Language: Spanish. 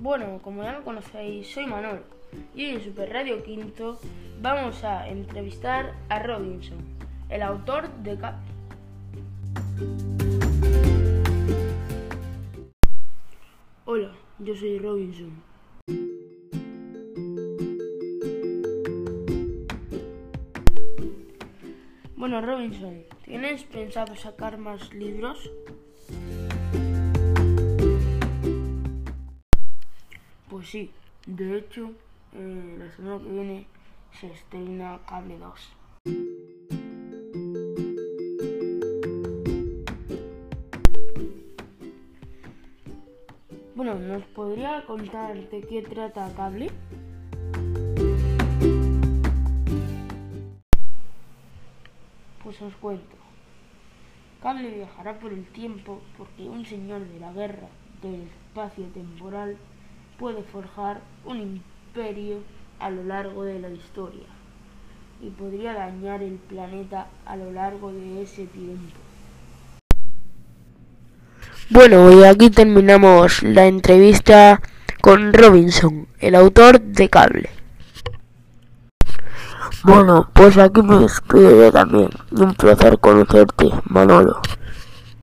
Bueno, como ya me conocéis, soy Manolo y en Super Radio Quinto vamos a entrevistar a Robinson, el autor de Cap. Hola, yo soy Robinson. Bueno, Robinson, ¿tienes pensado sacar más libros? Sí, de hecho, eh, la semana que viene se estrena Cable 2. Bueno, ¿nos podría contar de qué trata Cable? Pues os cuento. Cable viajará por el tiempo porque un señor de la guerra del espacio temporal puede forjar un imperio a lo largo de la historia y podría dañar el planeta a lo largo de ese tiempo. Bueno, y aquí terminamos la entrevista con Robinson, el autor de Cable. Bueno, pues aquí me despido yo también. Un placer conocerte, Manolo.